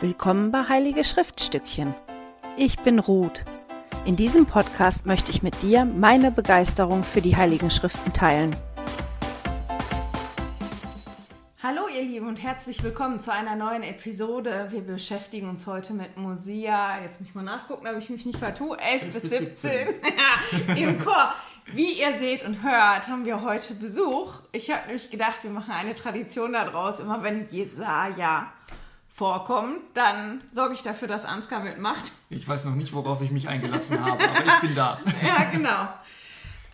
Willkommen bei Heilige Schriftstückchen. Ich bin Ruth. In diesem Podcast möchte ich mit dir meine Begeisterung für die Heiligen Schriften teilen. Hallo ihr Lieben und herzlich willkommen zu einer neuen Episode. Wir beschäftigen uns heute mit Mosia. Jetzt muss ich mal nachgucken, ob ich mich nicht vertue. 11 bis 17. 17. Im Chor. Wie ihr seht und hört, haben wir heute Besuch. Ich habe nämlich gedacht, wir machen eine Tradition daraus, immer wenn Jesaja vorkommt, dann sorge ich dafür, dass Ansgar mitmacht. Ich weiß noch nicht, worauf ich mich eingelassen habe, aber ich bin da. ja, genau.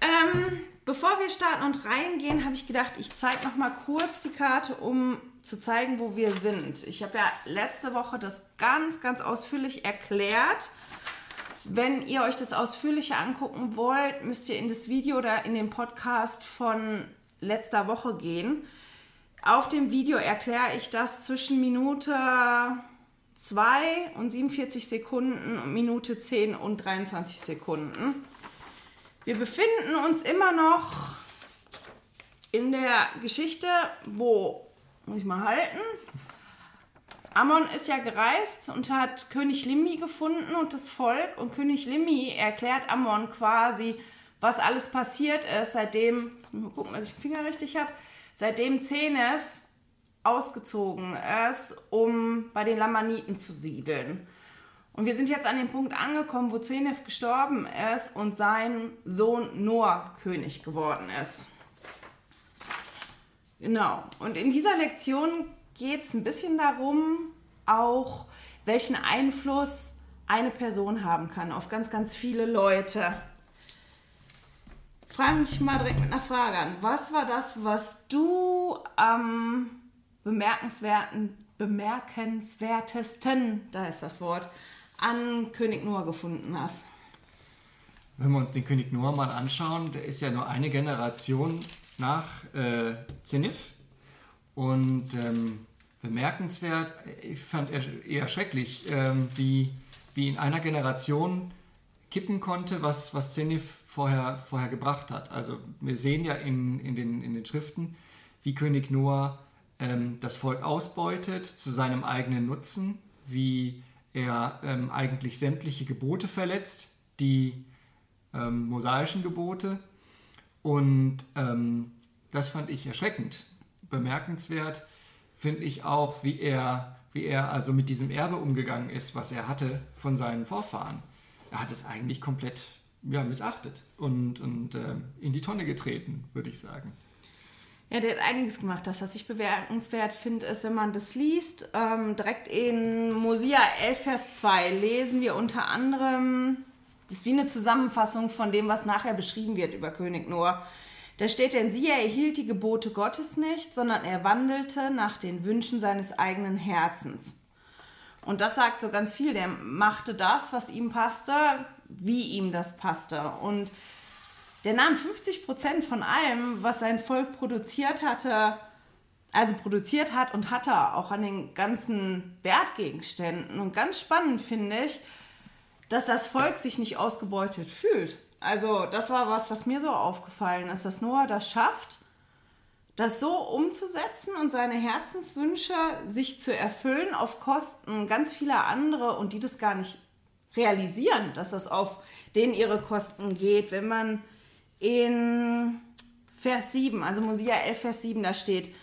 Ähm, bevor wir starten und reingehen, habe ich gedacht, ich zeige noch mal kurz die Karte, um zu zeigen, wo wir sind. Ich habe ja letzte Woche das ganz, ganz ausführlich erklärt. Wenn ihr euch das ausführlicher angucken wollt, müsst ihr in das Video oder in den Podcast von letzter Woche gehen. Auf dem Video erkläre ich das zwischen Minute 2 und 47 Sekunden und Minute 10 und 23 Sekunden. Wir befinden uns immer noch in der Geschichte, wo, muss ich mal halten, Ammon ist ja gereist und hat König Limmi gefunden und das Volk. Und König Limmi erklärt Ammon quasi, was alles passiert ist, seitdem, mal gucken, dass ich den Finger richtig habe, seitdem Zenef ausgezogen ist, um bei den Lamaniten zu siedeln. Und wir sind jetzt an dem Punkt angekommen, wo Zenef gestorben ist und sein Sohn Noah König geworden ist. Genau. Und in dieser Lektion geht es ein bisschen darum, auch welchen Einfluss eine Person haben kann auf ganz, ganz viele Leute frage mich mal direkt mit einer Frage an. Was war das, was du am bemerkenswerten, bemerkenswertesten, da ist das Wort, an König Noah gefunden hast? Wenn wir uns den König Noah mal anschauen, der ist ja nur eine Generation nach äh, Zenith. Und ähm, bemerkenswert, ich fand eher schrecklich, ähm, wie, wie in einer Generation kippen konnte, was, was Zenith vorher, vorher gebracht hat. Also wir sehen ja in, in, den, in den Schriften, wie König Noah ähm, das Volk ausbeutet zu seinem eigenen Nutzen, wie er ähm, eigentlich sämtliche Gebote verletzt, die ähm, mosaischen Gebote. Und ähm, das fand ich erschreckend. Bemerkenswert finde ich auch, wie er, wie er also mit diesem Erbe umgegangen ist, was er hatte von seinen Vorfahren er hat es eigentlich komplett ja, missachtet und, und äh, in die Tonne getreten, würde ich sagen. Ja, der hat einiges gemacht. Das, was ich bewertenswert finde, ist, wenn man das liest, ähm, direkt in Mosia 11, Vers 2 lesen wir unter anderem, das ist wie eine Zusammenfassung von dem, was nachher beschrieben wird über König Noah. Da steht denn, sie, er erhielt die Gebote Gottes nicht, sondern er wandelte nach den Wünschen seines eigenen Herzens. Und das sagt so ganz viel. Der machte das, was ihm passte, wie ihm das passte. Und der nahm 50 Prozent von allem, was sein Volk produziert hatte, also produziert hat und hatte auch an den ganzen Wertgegenständen. Und ganz spannend finde ich, dass das Volk sich nicht ausgebeutet fühlt. Also das war was, was mir so aufgefallen ist, dass Noah das schafft, das so umzusetzen und seine Herzenswünsche sich zu erfüllen auf Kosten ganz vieler andere und die das gar nicht realisieren, dass das auf denen ihre Kosten geht. Wenn man in Vers 7, also Mosia 11, Vers 7, da steht,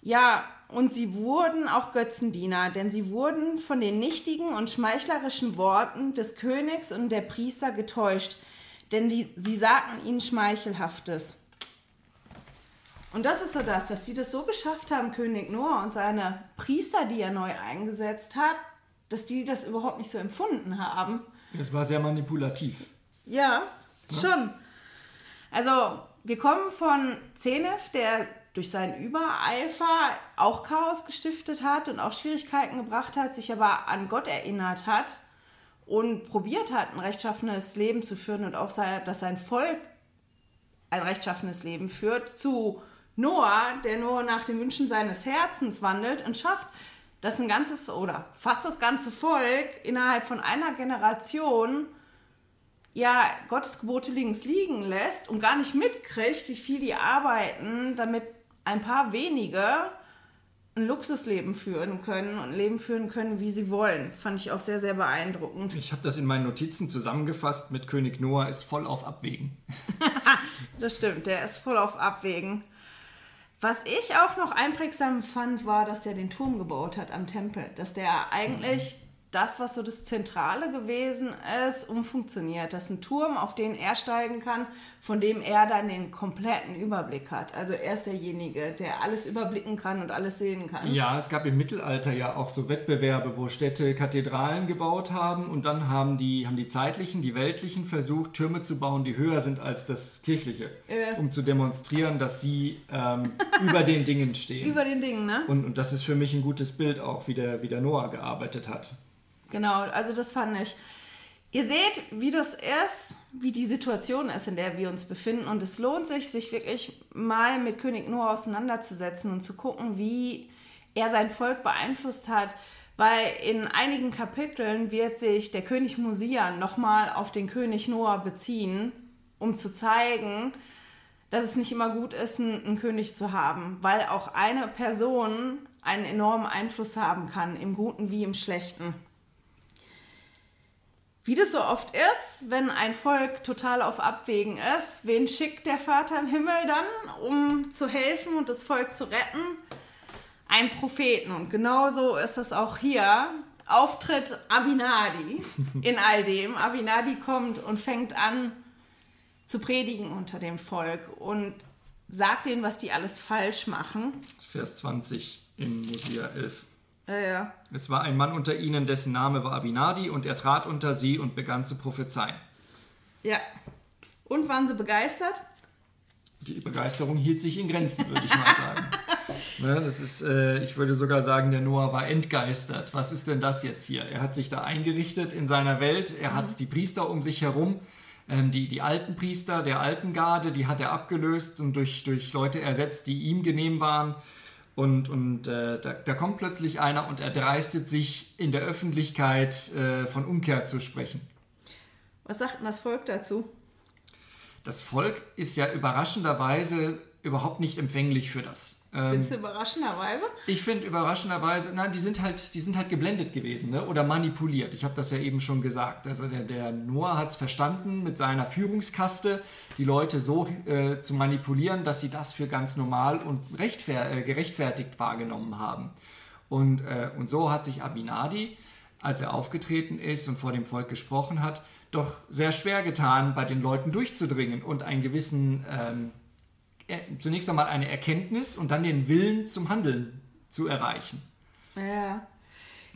ja, und sie wurden auch Götzendiener, denn sie wurden von den nichtigen und schmeichlerischen Worten des Königs und der Priester getäuscht, denn die, sie sagten ihnen Schmeichelhaftes. Und das ist so das, dass die das so geschafft haben, König Noah und seine Priester, die er neu eingesetzt hat, dass die das überhaupt nicht so empfunden haben. Das war sehr manipulativ. Ja, ja? schon. Also, wir kommen von Zenef, der durch seinen Übereifer auch Chaos gestiftet hat und auch Schwierigkeiten gebracht hat, sich aber an Gott erinnert hat und probiert hat, ein rechtschaffenes Leben zu führen und auch, dass sein Volk ein rechtschaffenes Leben führt, zu Noah, der nur nach den Wünschen seines Herzens wandelt und schafft, dass ein ganzes oder fast das ganze Volk innerhalb von einer Generation ja Gottes Gebote links liegen lässt und gar nicht mitkriegt, wie viel die arbeiten, damit ein paar wenige ein Luxusleben führen können und ein Leben führen können, wie sie wollen. Fand ich auch sehr, sehr beeindruckend. Ich habe das in meinen Notizen zusammengefasst mit König Noah ist voll auf Abwägen. das stimmt, der ist voll auf Abwägen. Was ich auch noch einprägsam fand, war, dass der den Turm gebaut hat am Tempel. Dass der eigentlich das, was so das Zentrale gewesen ist, umfunktioniert. Das ist ein Turm, auf den er steigen kann, von dem er dann den kompletten Überblick hat. Also er ist derjenige, der alles überblicken kann und alles sehen kann. Ja, es gab im Mittelalter ja auch so Wettbewerbe, wo Städte Kathedralen gebaut haben und dann haben die, haben die zeitlichen, die weltlichen versucht, Türme zu bauen, die höher sind als das kirchliche, äh. um zu demonstrieren, dass sie ähm, über den Dingen stehen. Über den Dingen, ne? Und, und das ist für mich ein gutes Bild auch, wie der, wie der Noah gearbeitet hat. Genau, also das fand ich. Ihr seht, wie das ist, wie die Situation ist, in der wir uns befinden. Und es lohnt sich, sich wirklich mal mit König Noah auseinanderzusetzen und zu gucken, wie er sein Volk beeinflusst hat. Weil in einigen Kapiteln wird sich der König Mosia nochmal auf den König Noah beziehen, um zu zeigen, dass es nicht immer gut ist, einen König zu haben. Weil auch eine Person einen enormen Einfluss haben kann, im Guten wie im Schlechten. Wie das so oft ist, wenn ein Volk total auf Abwägen ist, wen schickt der Vater im Himmel dann, um zu helfen und das Volk zu retten? Ein Propheten. Und genauso ist es auch hier. Auftritt Abinadi in all dem. Abinadi kommt und fängt an zu predigen unter dem Volk und sagt ihnen, was die alles falsch machen. Vers 20 in Mosia 11. Ja, ja. Es war ein Mann unter ihnen, dessen Name war Abinadi, und er trat unter sie und begann zu prophezeien. Ja. Und waren sie begeistert? Die Begeisterung hielt sich in Grenzen, würde ich mal sagen. ne, das ist, äh, ich würde sogar sagen, der Noah war entgeistert. Was ist denn das jetzt hier? Er hat sich da eingerichtet in seiner Welt, er mhm. hat die Priester um sich herum. Ähm, die, die alten Priester der alten Garde, die hat er abgelöst und durch, durch Leute ersetzt, die ihm genehm waren. Und, und äh, da, da, kommt plötzlich einer und er dreistet sich in der Öffentlichkeit äh, von Umkehr zu sprechen. Was sagt denn das Volk dazu? Das Volk ist ja überraschenderweise überhaupt nicht empfänglich für das. Ähm, Findest du überraschenderweise? Ich finde überraschenderweise, nein, die sind halt, die sind halt geblendet gewesen ne? oder manipuliert. Ich habe das ja eben schon gesagt. Also der, der Noah hat es verstanden, mit seiner Führungskaste die Leute so äh, zu manipulieren, dass sie das für ganz normal und äh, gerechtfertigt wahrgenommen haben. Und, äh, und so hat sich Abinadi, als er aufgetreten ist und vor dem Volk gesprochen hat, doch sehr schwer getan, bei den Leuten durchzudringen und einen gewissen ähm, zunächst einmal eine Erkenntnis und dann den Willen zum Handeln zu erreichen. Ja.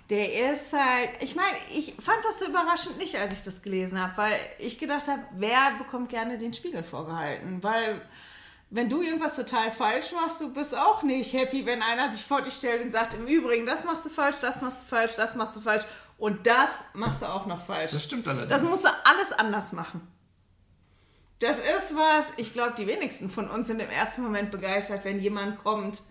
Der ist halt, ich meine, ich fand das so überraschend nicht, als ich das gelesen habe, weil ich gedacht habe, wer bekommt gerne den Spiegel vorgehalten? Weil wenn du irgendwas total falsch machst, du bist auch nicht happy, wenn einer sich vor dich stellt und sagt, im Übrigen, das machst du falsch, das machst du falsch, das machst du falsch und das machst du auch noch falsch. Das stimmt allerdings. Das musst du alles anders machen. Das ist was, ich glaube, die wenigsten von uns sind im ersten Moment begeistert, wenn jemand kommt,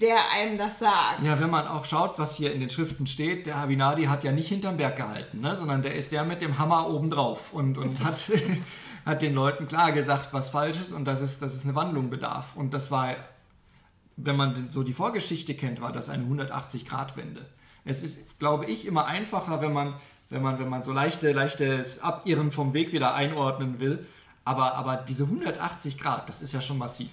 der einem das sagt. Ja, wenn man auch schaut, was hier in den Schriften steht, der Habinadi hat ja nicht hinterm Berg gehalten, ne? sondern der ist ja mit dem Hammer obendrauf und, und hat, hat den Leuten klar gesagt, was falsch ist und dass es, dass es eine Wandlung bedarf. Und das war, wenn man so die Vorgeschichte kennt, war das eine 180-Grad-Wende. Es ist, glaube ich, immer einfacher, wenn man wenn man, wenn man so leichte, leichtes Abirren vom Weg wieder einordnen will. Aber, aber diese 180 Grad, das ist ja schon massiv.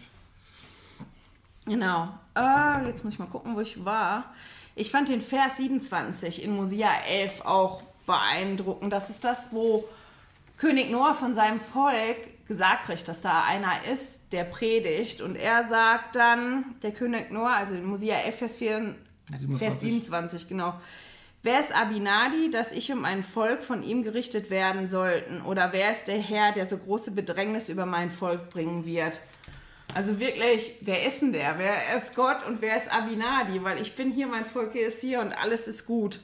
Genau. Äh, jetzt muss ich mal gucken, wo ich war. Ich fand den Vers 27 in Mosia 11 auch beeindruckend. Das ist das, wo König Noah von seinem Volk gesagt kriegt, dass da einer ist, der predigt. Und er sagt dann, der König Noah, also in Mosia 11, Vers, 4, Vers 27, genau. Wer ist Abinadi, dass ich um ein Volk von ihm gerichtet werden sollten? Oder wer ist der Herr, der so große Bedrängnis über mein Volk bringen wird? Also wirklich, wer ist denn der? Wer ist Gott und wer ist Abinadi? Weil ich bin hier, mein Volk ist hier und alles ist gut.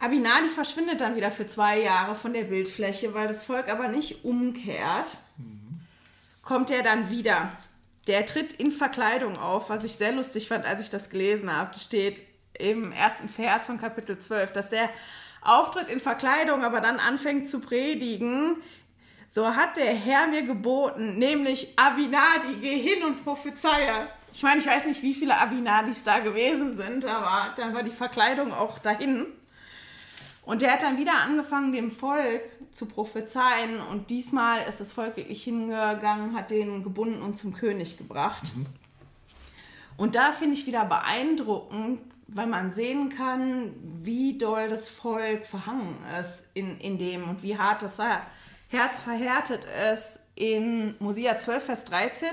Abinadi verschwindet dann wieder für zwei Jahre von der Bildfläche, weil das Volk aber nicht umkehrt. Mhm. Kommt er dann wieder. Der tritt in Verkleidung auf, was ich sehr lustig fand, als ich das gelesen habe. Das steht im ersten Vers von Kapitel 12, dass der auftritt in Verkleidung, aber dann anfängt zu predigen, So hat der Herr mir geboten, nämlich Abinadi, geh hin und prophezeie. Ich meine, ich weiß nicht, wie viele Abinadis da gewesen sind, aber dann war die Verkleidung auch dahin. Und der hat dann wieder angefangen, dem Volk zu prophezeien. Und diesmal ist das Volk wirklich hingegangen, hat den gebunden und zum König gebracht. Mhm. Und da finde ich wieder beeindruckend, weil man sehen kann, wie doll das Volk verhangen ist in, in dem und wie hart das Herz verhärtet ist. In Mosia 12, Vers 13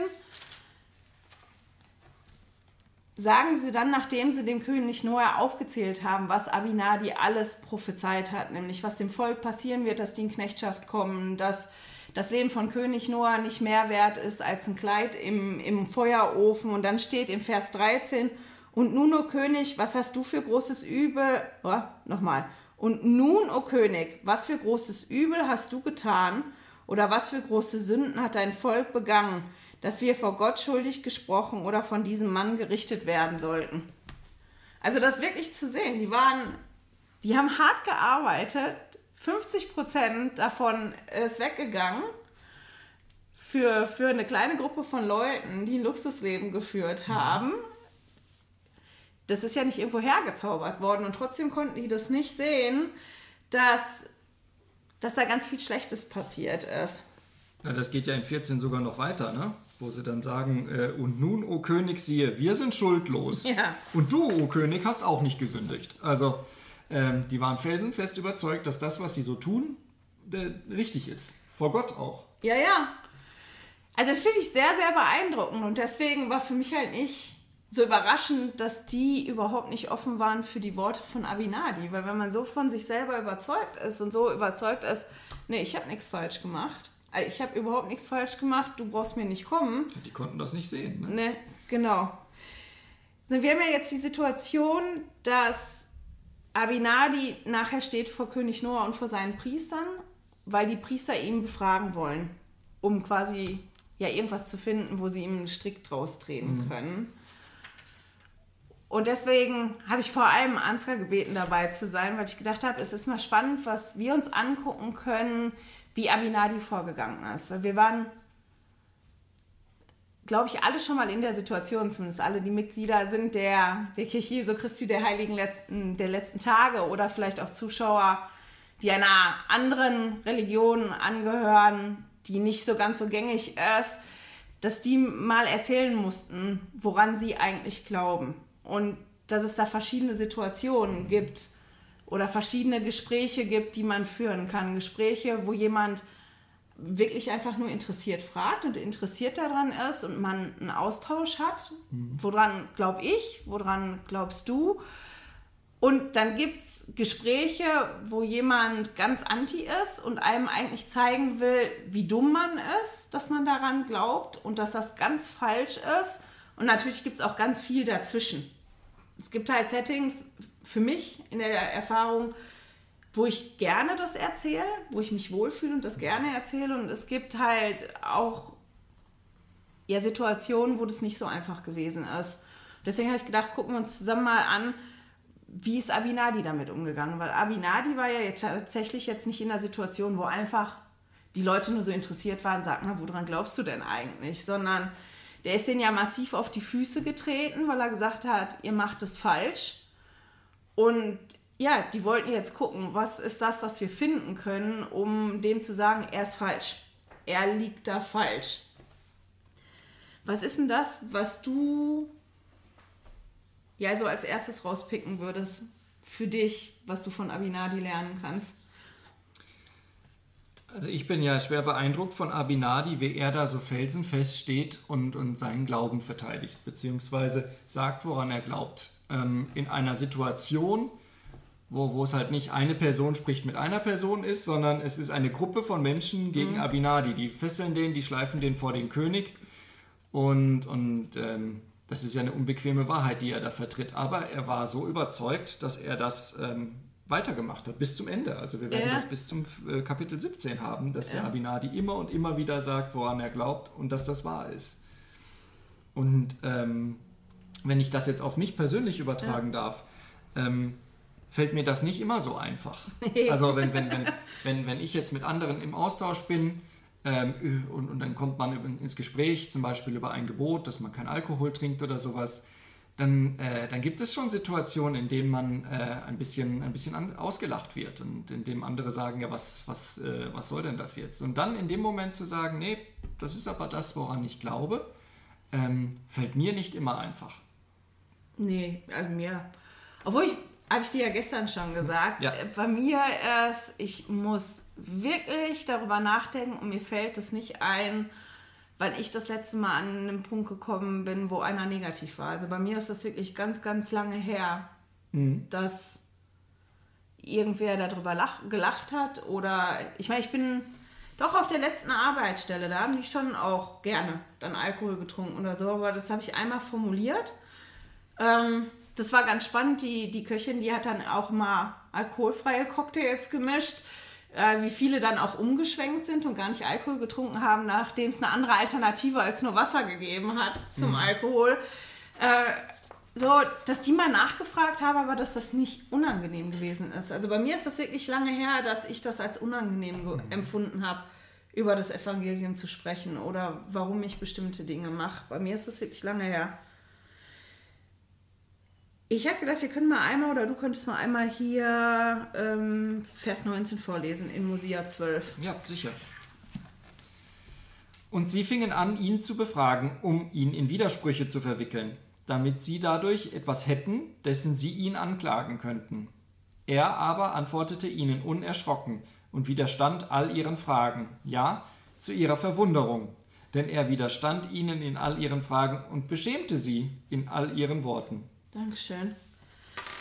sagen sie dann, nachdem sie dem König Noah aufgezählt haben, was Abinadi alles prophezeit hat, nämlich was dem Volk passieren wird, dass die in Knechtschaft kommen, dass das Leben von König Noah nicht mehr wert ist als ein Kleid im, im Feuerofen. Und dann steht im Vers 13, und nun, o König, was hast du für großes Übel? Oh, nochmal. Und nun, o König, was für großes Übel hast du getan? Oder was für große Sünden hat dein Volk begangen? dass wir vor Gott schuldig gesprochen oder von diesem Mann gerichtet werden sollten. Also das wirklich zu sehen, die waren, die haben hart gearbeitet, 50 Prozent davon ist weggegangen für, für eine kleine Gruppe von Leuten, die ein Luxusleben geführt haben. Das ist ja nicht irgendwo hergezaubert worden und trotzdem konnten die das nicht sehen, dass, dass da ganz viel Schlechtes passiert ist. Ja, das geht ja in 14 sogar noch weiter, ne? wo sie dann sagen, äh, und nun, o König, siehe, wir sind schuldlos. Ja. Und du, o König, hast auch nicht gesündigt. Also, ähm, die waren felsenfest überzeugt, dass das, was sie so tun, äh, richtig ist. Vor Gott auch. Ja, ja. Also, das finde ich sehr, sehr beeindruckend. Und deswegen war für mich halt nicht so überraschend, dass die überhaupt nicht offen waren für die Worte von Abinadi. Weil wenn man so von sich selber überzeugt ist und so überzeugt ist, nee, ich habe nichts falsch gemacht, äh, ich habe überhaupt nichts falsch gemacht, du brauchst mir nicht kommen. Die konnten das nicht sehen. Ne, ne genau. Wir haben ja jetzt die Situation, dass Abinadi nachher steht vor König Noah und vor seinen Priestern, weil die Priester ihn befragen wollen, um quasi ja irgendwas zu finden, wo sie ihm einen Strick draus drehen mhm. können. Und deswegen habe ich vor allem Ansgar gebeten, dabei zu sein, weil ich gedacht habe, es ist mal spannend, was wir uns angucken können, wie Aminadi vorgegangen ist. Weil wir waren, glaube ich, alle schon mal in der Situation, zumindest alle, die Mitglieder sind der, der Kirche Jesu Christi der Heiligen letzten, der letzten Tage oder vielleicht auch Zuschauer, die einer anderen Religion angehören, die nicht so ganz so gängig ist, dass die mal erzählen mussten, woran sie eigentlich glauben. Und dass es da verschiedene Situationen gibt, oder verschiedene Gespräche gibt, die man führen kann. Gespräche, wo jemand wirklich einfach nur interessiert fragt und interessiert daran ist und man einen Austausch hat. Mhm. Woran glaube ich? Woran glaubst du? Und dann gibt es Gespräche, wo jemand ganz anti ist und einem eigentlich zeigen will, wie dumm man ist, dass man daran glaubt und dass das ganz falsch ist. Und natürlich gibt es auch ganz viel dazwischen. Es gibt halt Settings, für mich in der Erfahrung, wo ich gerne das erzähle, wo ich mich wohlfühle und das gerne erzähle. Und es gibt halt auch ja, Situationen, wo das nicht so einfach gewesen ist. Deswegen habe ich gedacht, gucken wir uns zusammen mal an, wie ist Abinadi damit umgegangen? Weil Abinadi war ja jetzt tatsächlich jetzt nicht in der Situation, wo einfach die Leute nur so interessiert waren, sag mal, woran glaubst du denn eigentlich? Sondern der ist denen ja massiv auf die Füße getreten, weil er gesagt hat, ihr macht es falsch. Und ja, die wollten jetzt gucken, was ist das, was wir finden können, um dem zu sagen, er ist falsch. Er liegt da falsch. Was ist denn das, was du ja so als erstes rauspicken würdest für dich, was du von Abinadi lernen kannst? Also ich bin ja schwer beeindruckt von Abinadi, wie er da so felsenfest steht und, und seinen Glauben verteidigt, beziehungsweise sagt, woran er glaubt ähm, in einer Situation, wo, wo es halt nicht eine Person spricht mit einer Person ist, sondern es ist eine Gruppe von Menschen gegen mhm. Abinadi. Die fesseln den, die schleifen den vor den König. Und, und ähm, das ist ja eine unbequeme Wahrheit, die er da vertritt. Aber er war so überzeugt, dass er das ähm, weitergemacht hat, bis zum Ende. Also wir werden ja. das bis zum äh, Kapitel 17 haben, dass ja. der Abinadi immer und immer wieder sagt, woran er glaubt und dass das wahr ist. Und ähm, wenn ich das jetzt auf mich persönlich übertragen ja. darf, ähm, fällt mir das nicht immer so einfach. Also wenn, wenn, wenn, wenn, wenn ich jetzt mit anderen im Austausch bin, ähm, und, und dann kommt man ins Gespräch, zum Beispiel über ein Gebot, dass man kein Alkohol trinkt oder sowas, dann, äh, dann gibt es schon Situationen, in denen man äh, ein bisschen, ein bisschen an, ausgelacht wird und in dem andere sagen, ja, was, was, äh, was soll denn das jetzt? Und dann in dem Moment zu sagen, nee, das ist aber das, woran ich glaube, ähm, fällt mir nicht immer einfach. Nee, also mir. Obwohl ich, habe ich dir ja gestern schon gesagt, Ja. bei mir ist, ich muss wirklich darüber nachdenken und mir fällt es nicht ein, weil ich das letzte Mal an einen Punkt gekommen bin, wo einer negativ war. Also bei mir ist das wirklich ganz, ganz lange her, dass irgendwer darüber lach, gelacht hat oder ich meine, ich bin doch auf der letzten Arbeitsstelle, da haben die schon auch gerne dann Alkohol getrunken oder so, aber das habe ich einmal formuliert. Ähm, das war ganz spannend. Die, die Köchin, die hat dann auch mal alkoholfreie Cocktails gemischt. Äh, wie viele dann auch umgeschwenkt sind und gar nicht Alkohol getrunken haben, nachdem es eine andere Alternative als nur Wasser gegeben hat zum Alkohol. Äh, so, dass die mal nachgefragt haben, aber dass das nicht unangenehm gewesen ist. Also bei mir ist das wirklich lange her, dass ich das als unangenehm ge- empfunden habe, über das Evangelium zu sprechen oder warum ich bestimmte Dinge mache. Bei mir ist das wirklich lange her. Ich habe gedacht, wir können mal einmal oder du könntest mal einmal hier ähm, Vers 19 vorlesen in Mosia 12. Ja, sicher. Und sie fingen an, ihn zu befragen, um ihn in Widersprüche zu verwickeln, damit sie dadurch etwas hätten, dessen sie ihn anklagen könnten. Er aber antwortete ihnen unerschrocken und widerstand all ihren Fragen, ja, zu ihrer Verwunderung, denn er widerstand ihnen in all ihren Fragen und beschämte sie in all ihren Worten. Dankeschön.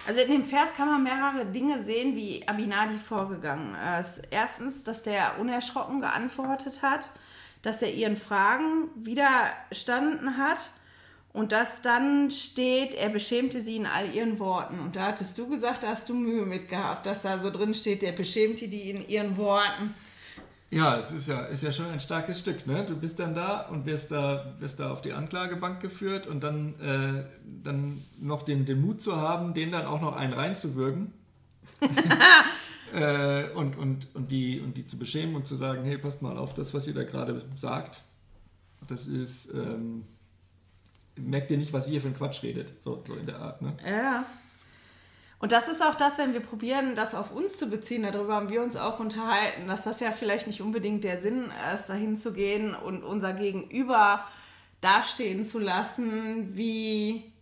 Also in dem Vers kann man mehrere Dinge sehen, wie Abinadi vorgegangen ist. Erstens, dass der unerschrocken geantwortet hat, dass er ihren Fragen widerstanden hat und dass dann steht, er beschämte sie in all ihren Worten. Und da hattest du gesagt, da hast du Mühe mit gehabt, dass da so drin steht, der beschämte die in ihren Worten. Ja, das ist ja, ist ja schon ein starkes Stück. Ne? Du bist dann da und wirst da, wirst da auf die Anklagebank geführt und dann, äh, dann noch den, den Mut zu haben, den dann auch noch einen reinzuwürgen. äh, und, und, und, die, und die zu beschämen und zu sagen, hey, passt mal auf das, was ihr da gerade sagt. Das ist, ähm, merkt ihr nicht, was ihr für ein Quatsch redet. So, so in der Art. Ne? Ja. Und das ist auch das, wenn wir probieren, das auf uns zu beziehen, darüber haben wir uns auch unterhalten, dass das ja vielleicht nicht unbedingt der Sinn ist, dahin zu gehen und unser Gegenüber dastehen zu lassen, wie,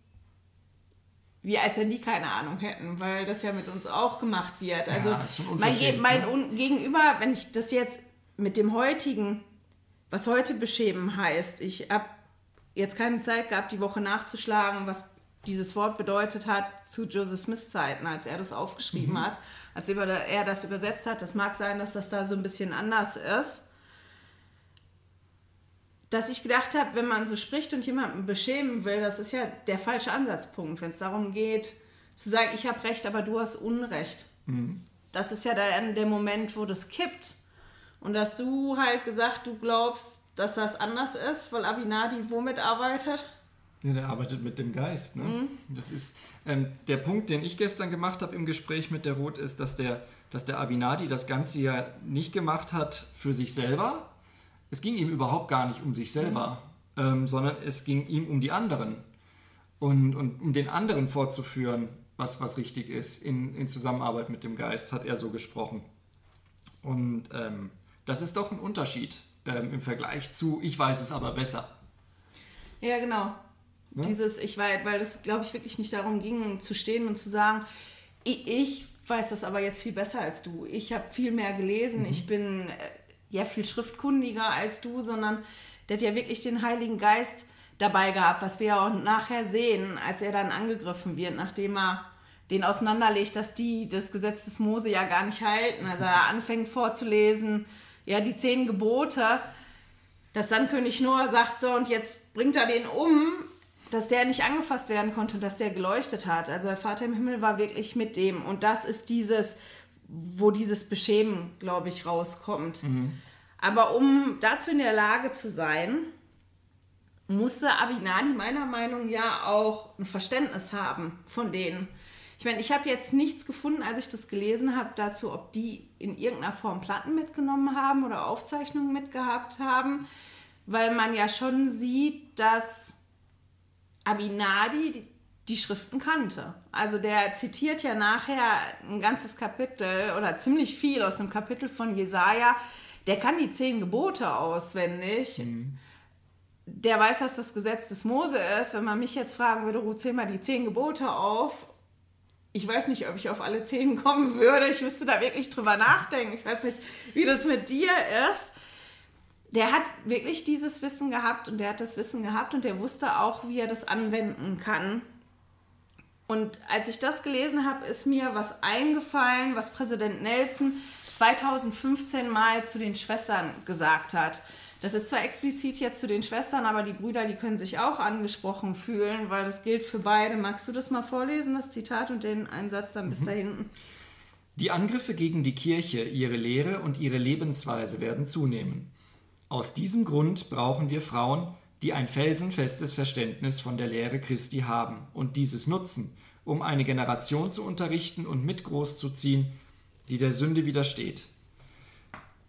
wie als wenn die keine Ahnung hätten, weil das ja mit uns auch gemacht wird. Also schon mein, Ge mein ne? Gegenüber, wenn ich das jetzt mit dem heutigen, was heute beschämen heißt, ich habe jetzt keine Zeit gehabt, die Woche nachzuschlagen, was dieses Wort bedeutet hat zu Joseph Smiths Zeiten, als er das aufgeschrieben Mhm. hat, als er das übersetzt hat. Das mag sein, dass das da so ein bisschen anders ist. Dass ich gedacht habe, wenn man so spricht und jemanden beschämen will, das ist ja der falsche Ansatzpunkt, wenn es darum geht, zu sagen, ich habe Recht, aber du hast Unrecht. Das ist ja dann der Moment, wo das kippt. Und dass du halt gesagt, du glaubst, dass das anders ist, weil Abinadi womit arbeitet? Ja, der arbeitet mit dem Geist. Ne? Das ist ähm, der Punkt, den ich gestern gemacht habe im Gespräch mit der Roth, ist, dass der, dass der Abinadi das Ganze ja nicht gemacht hat für sich selber. Es ging ihm überhaupt gar nicht um sich selber, ähm, sondern es ging ihm um die anderen und, und um den anderen vorzuführen, was, was richtig ist. In, in Zusammenarbeit mit dem Geist hat er so gesprochen. Und ähm, das ist doch ein Unterschied ähm, im Vergleich zu, ich weiß es aber besser. Ja, genau. Dieses, ich weiß, weil das, glaube ich, wirklich nicht darum ging, zu stehen und zu sagen, ich, ich weiß das aber jetzt viel besser als du. Ich habe viel mehr gelesen, ich bin äh, ja viel schriftkundiger als du, sondern der hat ja wirklich den Heiligen Geist dabei gehabt, was wir ja auch nachher sehen, als er dann angegriffen wird, nachdem er den auseinanderlegt, dass die das Gesetz des Mose ja gar nicht halten. Also er anfängt vorzulesen, ja, die zehn Gebote, dass dann König Noah sagt so und jetzt bringt er den um, dass der nicht angefasst werden konnte, dass der geleuchtet hat. Also der Vater im Himmel war wirklich mit dem und das ist dieses, wo dieses Beschämen, glaube ich, rauskommt. Aber um dazu in der Lage zu sein, musste Abinadi meiner Meinung nach ja auch ein Verständnis haben von denen. Ich meine, ich habe jetzt nichts gefunden, als ich das gelesen habe, dazu, ob die in irgendeiner Form Platten mitgenommen haben oder Aufzeichnungen mitgehabt haben, weil man ja schon sieht, dass Abinadi die, die Schriften kannte. Also der zitiert ja nachher ein ganzes Kapitel oder ziemlich viel aus dem Kapitel von Jesaja. Der kann die zehn Gebote auswendig. Mhm der weiß, was das Gesetz des Mose ist. Wenn man mich jetzt fragen würde, Ruth, zähl mal die zehn Gebote auf. Ich weiß nicht, ob ich auf alle zehn kommen würde. Ich müsste da wirklich drüber nachdenken. Ich weiß nicht, wie das mit dir ist. Der hat wirklich dieses Wissen gehabt und der hat das Wissen gehabt und der wusste auch, wie er das anwenden kann. Und als ich das gelesen habe, ist mir was eingefallen, was Präsident Nelson 2015 mal zu den Schwestern gesagt hat. Das ist zwar explizit jetzt zu den Schwestern, aber die Brüder, die können sich auch angesprochen fühlen, weil das gilt für beide. Magst du das mal vorlesen, das Zitat und den Einsatz dann bis mhm. da hinten? Die Angriffe gegen die Kirche, ihre Lehre und ihre Lebensweise werden zunehmen. Aus diesem Grund brauchen wir Frauen, die ein felsenfestes Verständnis von der Lehre Christi haben und dieses nutzen, um eine Generation zu unterrichten und mit großzuziehen, die der Sünde widersteht.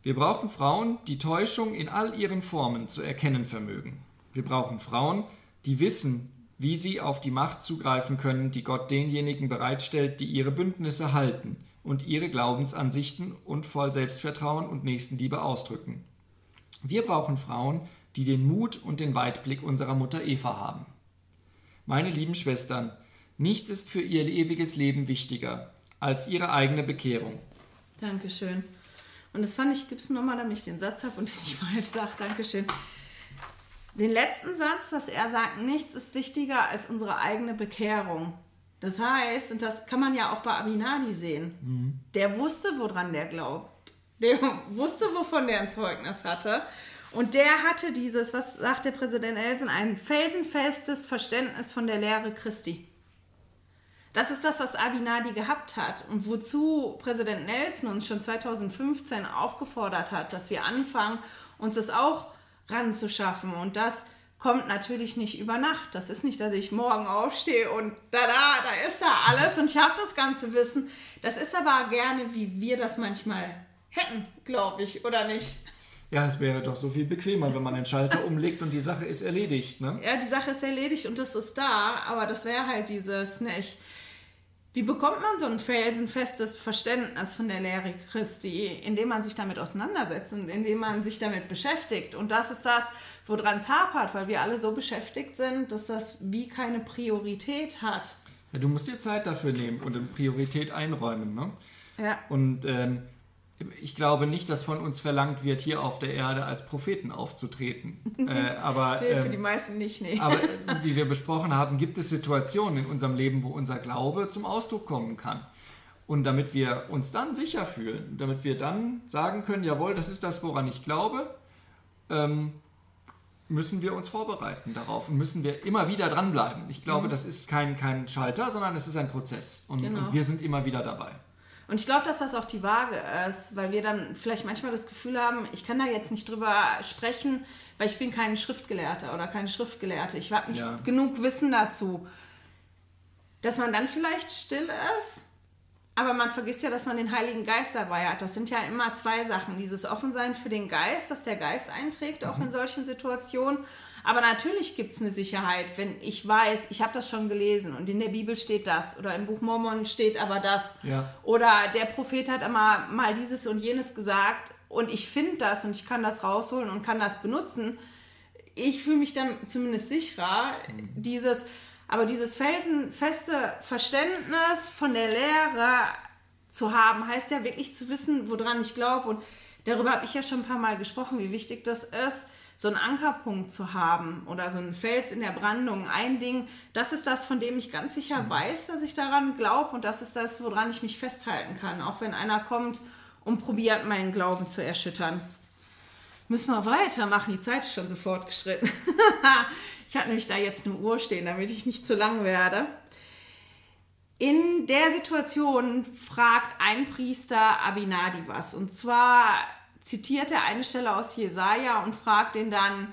Wir brauchen Frauen, die Täuschung in all ihren Formen zu erkennen vermögen. Wir brauchen Frauen, die wissen, wie sie auf die Macht zugreifen können, die Gott denjenigen bereitstellt, die ihre Bündnisse halten und ihre Glaubensansichten und voll Selbstvertrauen und Nächstenliebe ausdrücken. Wir brauchen Frauen, die den Mut und den Weitblick unserer Mutter Eva haben. Meine lieben Schwestern, nichts ist für ihr ewiges Leben wichtiger als ihre eigene Bekehrung. Dankeschön. Und das fand ich, gibt es nochmal, damit ich den Satz habe und den ich falsch sage. Dankeschön. Den letzten Satz, dass er sagt, nichts ist wichtiger als unsere eigene Bekehrung. Das heißt, und das kann man ja auch bei Abinadi sehen, mhm. der wusste, woran der glaubt. Der wusste, wovon der ein Zeugnis hatte. Und der hatte dieses, was sagt der Präsident Elsen, ein felsenfestes Verständnis von der Lehre Christi. Das ist das, was Abinadi gehabt hat und wozu Präsident Nelson uns schon 2015 aufgefordert hat, dass wir anfangen, uns das auch ranzuschaffen. Und das kommt natürlich nicht über Nacht. Das ist nicht, dass ich morgen aufstehe und da, da, da ist da alles und ich habe das ganze Wissen. Das ist aber gerne, wie wir das manchmal hätten, glaube ich, oder nicht? Ja, es wäre doch so viel bequemer, wenn man den Schalter umlegt und die Sache ist erledigt, ne? Ja, die Sache ist erledigt und das ist da, aber das wäre halt dieses, nicht. Wie bekommt man so ein felsenfestes Verständnis von der Lehre Christi, indem man sich damit auseinandersetzt und indem man sich damit beschäftigt? Und das ist das, woran es hapert, weil wir alle so beschäftigt sind, dass das wie keine Priorität hat. Ja, du musst dir Zeit dafür nehmen und eine Priorität einräumen. Ne? Ja. Und ähm, ich glaube nicht, dass von uns verlangt wird, hier auf der Erde als Propheten aufzutreten. äh, aber, nee, für ähm, die meisten nicht, nee. aber äh, wie wir besprochen haben, gibt es Situationen in unserem Leben, wo unser Glaube zum Ausdruck kommen kann. Und damit wir uns dann sicher fühlen, damit wir dann sagen können, jawohl, das ist das, woran ich glaube, ähm, müssen wir uns vorbereiten darauf und müssen wir immer wieder dranbleiben. Ich glaube, mhm. das ist kein, kein Schalter, sondern es ist ein Prozess. Und, genau. und wir sind immer wieder dabei. Und ich glaube, dass das auch die Waage ist, weil wir dann vielleicht manchmal das Gefühl haben, ich kann da jetzt nicht drüber sprechen, weil ich bin kein Schriftgelehrter oder keine Schriftgelehrte. Ich habe nicht ja. genug Wissen dazu. Dass man dann vielleicht still ist, aber man vergisst ja, dass man den Heiligen Geist dabei hat. Das sind ja immer zwei Sachen. Dieses Offensein für den Geist, dass der Geist einträgt, auch mhm. in solchen Situationen. Aber natürlich gibt es eine Sicherheit, wenn ich weiß, ich habe das schon gelesen und in der Bibel steht das oder im Buch Mormon steht aber das. Ja. Oder der Prophet hat immer mal dieses und jenes gesagt und ich finde das und ich kann das rausholen und kann das benutzen. Ich fühle mich dann zumindest sicherer, mhm. dieses, aber dieses felsenfeste Verständnis von der Lehre zu haben, heißt ja wirklich zu wissen, woran ich glaube. Und darüber habe ich ja schon ein paar Mal gesprochen, wie wichtig das ist so einen Ankerpunkt zu haben oder so einen Fels in der Brandung, ein Ding, das ist das, von dem ich ganz sicher mhm. weiß, dass ich daran glaube und das ist das, woran ich mich festhalten kann, auch wenn einer kommt und probiert, meinen Glauben zu erschüttern. Müssen wir weitermachen, die Zeit ist schon so fortgeschritten. ich hatte nämlich da jetzt eine Uhr stehen, damit ich nicht zu lang werde. In der Situation fragt ein Priester Abinadi was. Und zwar zitiert er eine Stelle aus Jesaja und fragt ihn dann,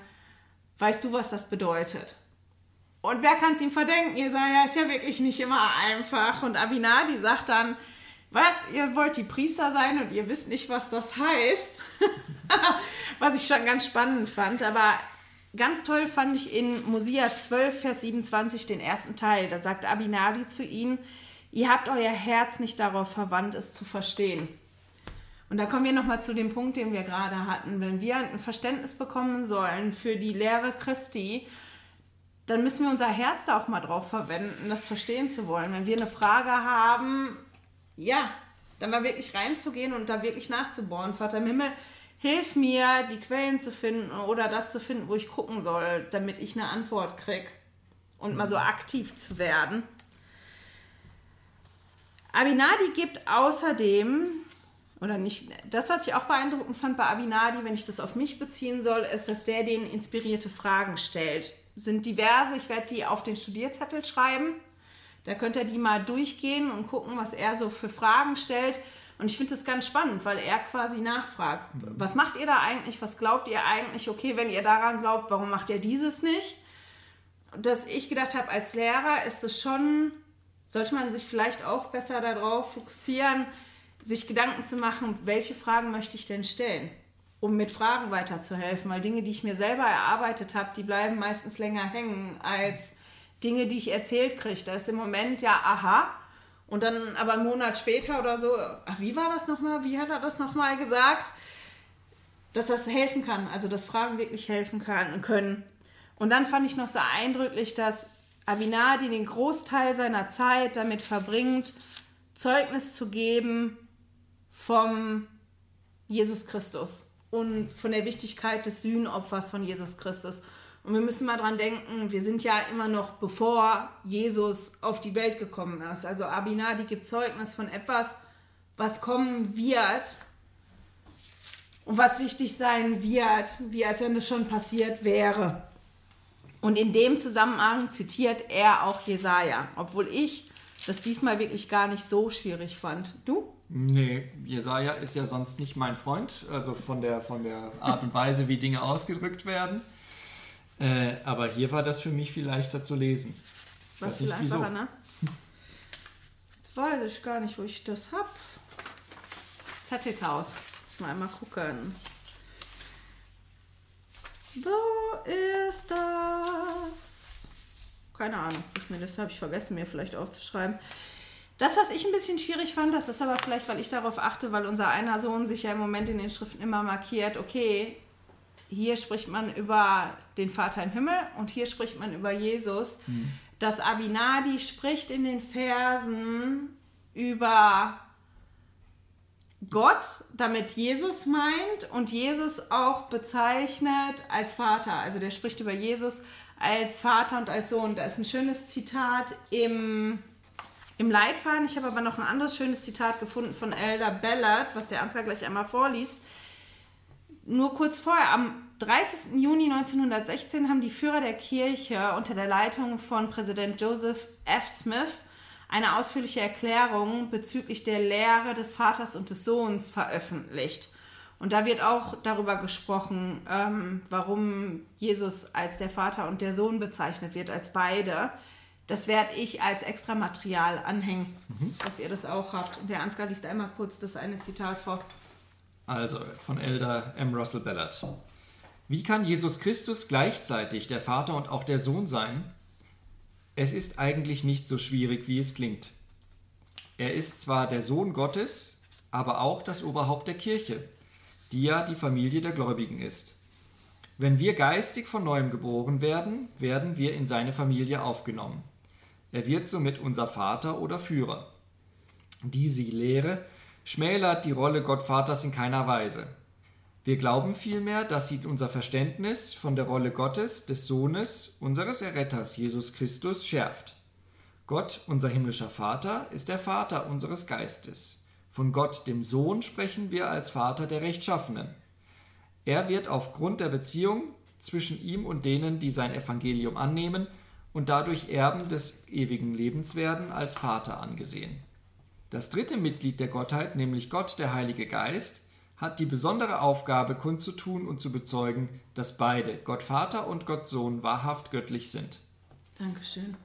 weißt du, was das bedeutet? Und wer kann es ihm verdenken? Jesaja ist ja wirklich nicht immer einfach. Und Abinadi sagt dann, was, ihr wollt die Priester sein und ihr wisst nicht, was das heißt. was ich schon ganz spannend fand. Aber ganz toll fand ich in Mosia 12, Vers 27 den ersten Teil. Da sagt Abinadi zu ihnen, ihr habt euer Herz nicht darauf verwandt, es zu verstehen. Und da kommen wir nochmal zu dem Punkt, den wir gerade hatten. Wenn wir ein Verständnis bekommen sollen für die Lehre Christi, dann müssen wir unser Herz da auch mal drauf verwenden, das verstehen zu wollen. Wenn wir eine Frage haben, ja, dann mal wirklich reinzugehen und da wirklich nachzubohren. Vater im Himmel, hilf mir, die Quellen zu finden oder das zu finden, wo ich gucken soll, damit ich eine Antwort kriege und mal so aktiv zu werden. Abinadi gibt außerdem, oder nicht, das, was ich auch beeindruckend fand bei Abinadi, wenn ich das auf mich beziehen soll, ist, dass der denen inspirierte Fragen stellt. Sind diverse, ich werde die auf den Studierzettel schreiben. Da könnt ihr die mal durchgehen und gucken, was er so für Fragen stellt. Und ich finde das ganz spannend, weil er quasi nachfragt, was macht ihr da eigentlich, was glaubt ihr eigentlich, okay, wenn ihr daran glaubt, warum macht ihr dieses nicht? Dass ich gedacht habe, als Lehrer ist es schon sollte man sich vielleicht auch besser darauf fokussieren, sich Gedanken zu machen, welche Fragen möchte ich denn stellen, um mit Fragen weiterzuhelfen. Weil Dinge, die ich mir selber erarbeitet habe, die bleiben meistens länger hängen als Dinge, die ich erzählt kriege. Da ist im Moment ja, aha, und dann aber einen Monat später oder so, ach, wie war das nochmal, wie hat er das nochmal gesagt? Dass das helfen kann, also dass Fragen wirklich helfen kann, können. Und dann fand ich noch so eindrücklich, dass Avinadi den Großteil seiner Zeit damit verbringt, Zeugnis zu geben vom Jesus Christus und von der Wichtigkeit des Sühnopfers von Jesus Christus. Und wir müssen mal dran denken, wir sind ja immer noch bevor Jesus auf die Welt gekommen ist. Also Abinadi gibt Zeugnis von etwas, was kommen wird und was wichtig sein wird, wie als wenn es schon passiert wäre. Und in dem Zusammenhang zitiert er auch Jesaja, obwohl ich das diesmal wirklich gar nicht so schwierig fand. Du? Nee, Jesaja ist ja sonst nicht mein Freund, also von der, von der Art und Weise, wie Dinge ausgedrückt werden. Äh, aber hier war das für mich viel leichter zu lesen. Was viel einfacher, ne? Jetzt weiß ich gar nicht, wo ich das hab. Zettelchaos. Muss mal einmal gucken. Wo ist das? Keine Ahnung. Ich meine, das habe ich vergessen, mir vielleicht aufzuschreiben. Das, was ich ein bisschen schwierig fand, das ist aber vielleicht, weil ich darauf achte, weil unser einer Sohn sich ja im Moment in den Schriften immer markiert, okay, hier spricht man über den Vater im Himmel und hier spricht man über Jesus. Mhm. Dass Abinadi spricht in den Versen über Gott damit Jesus meint und Jesus auch bezeichnet als Vater. Also der spricht über Jesus als Vater und als Sohn. Da ist ein schönes Zitat im, im Leitfaden. Ich habe aber noch ein anderes schönes Zitat gefunden von Elder Ballard, was der Ansgar gleich einmal vorliest. Nur kurz vorher, am 30. Juni 1916 haben die Führer der Kirche unter der Leitung von Präsident Joseph F. Smith eine ausführliche Erklärung bezüglich der Lehre des Vaters und des Sohns veröffentlicht. Und da wird auch darüber gesprochen, ähm, warum Jesus als der Vater und der Sohn bezeichnet wird, als beide. Das werde ich als extra Material anhängen, mhm. dass ihr das auch habt. Und der Ansgar liest einmal kurz das eine Zitat vor. Also von Elder M. Russell Ballard. Wie kann Jesus Christus gleichzeitig der Vater und auch der Sohn sein? Es ist eigentlich nicht so schwierig, wie es klingt. Er ist zwar der Sohn Gottes, aber auch das Oberhaupt der Kirche, die ja die Familie der Gläubigen ist. Wenn wir geistig von neuem geboren werden, werden wir in seine Familie aufgenommen. Er wird somit unser Vater oder Führer. Diese Lehre schmälert die Rolle Gottvaters in keiner Weise. Wir glauben vielmehr, dass sie unser Verständnis von der Rolle Gottes, des Sohnes, unseres Erretters Jesus Christus schärft. Gott, unser himmlischer Vater, ist der Vater unseres Geistes. Von Gott, dem Sohn, sprechen wir als Vater der Rechtschaffenen. Er wird aufgrund der Beziehung zwischen ihm und denen, die sein Evangelium annehmen und dadurch Erben des ewigen Lebens werden, als Vater angesehen. Das dritte Mitglied der Gottheit, nämlich Gott, der Heilige Geist, hat die besondere Aufgabe, kundzutun und zu bezeugen, dass beide, Gott Vater und Gott Sohn, wahrhaft göttlich sind. Dankeschön.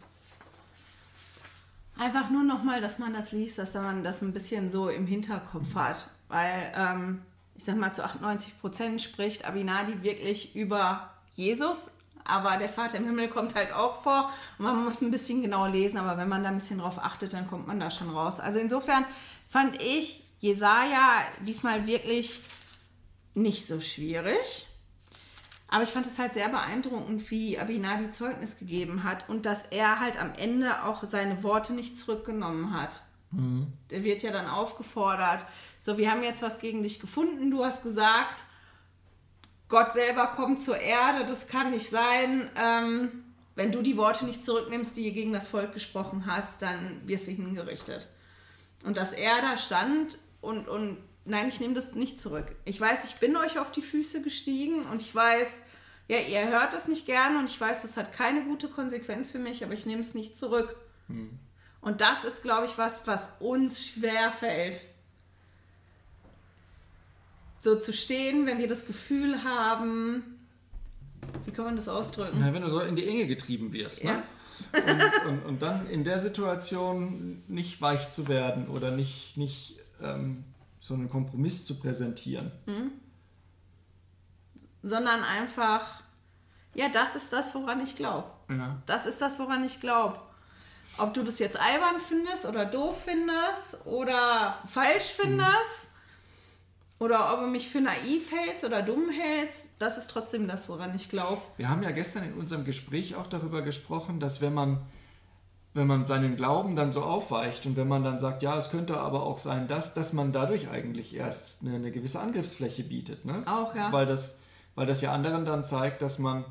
Einfach nur nochmal, dass man das liest, dass man das ein bisschen so im Hinterkopf hat. Weil, ähm, ich sag mal, zu 98 Prozent spricht Abinadi wirklich über Jesus, aber der Vater im Himmel kommt halt auch vor und man muss ein bisschen genau lesen, aber wenn man da ein bisschen drauf achtet, dann kommt man da schon raus. Also insofern fand ich Jesaja diesmal wirklich nicht so schwierig. Aber ich fand es halt sehr beeindruckend, wie Abinadi Zeugnis gegeben hat und dass er halt am Ende auch seine Worte nicht zurückgenommen hat. Mhm. Der wird ja dann aufgefordert, so, wir haben jetzt was gegen dich gefunden, du hast gesagt, Gott selber kommt zur Erde, das kann nicht sein. Ähm, wenn du die Worte nicht zurücknimmst, die ihr gegen das Volk gesprochen hast, dann wirst du hingerichtet. Und dass er da stand und, und nein, ich nehme das nicht zurück. Ich weiß, ich bin euch auf die Füße gestiegen und ich weiß, ja, ihr hört das nicht gerne und ich weiß, das hat keine gute Konsequenz für mich, aber ich nehme es nicht zurück. Hm. Und das ist, glaube ich, was, was uns schwer fällt. So zu stehen, wenn wir das Gefühl haben, wie kann man das ausdrücken? Na, wenn du so in die Enge getrieben wirst. Ne? Ja. und, und, und, dann in der Situation nicht weich zu werden oder nicht, nicht ähm, so einen Kompromiss zu präsentieren. Mhm. Sondern einfach, ja, das ist das, woran ich glaube. Ja. Das ist das, woran ich glaube. Ob du das jetzt albern findest oder doof findest oder falsch findest mhm. Oder ob du mich für naiv hältst oder dumm hältst, das ist trotzdem das, woran ich glaube. Wir haben ja gestern in unserem Gespräch auch darüber gesprochen, dass wenn man wenn man seinen Glauben dann so aufweicht und wenn man dann sagt, ja, es könnte aber auch sein, dass, dass man dadurch eigentlich erst eine, eine gewisse Angriffsfläche bietet. Ne? Auch, ja. Weil das, weil das ja anderen dann zeigt, dass man,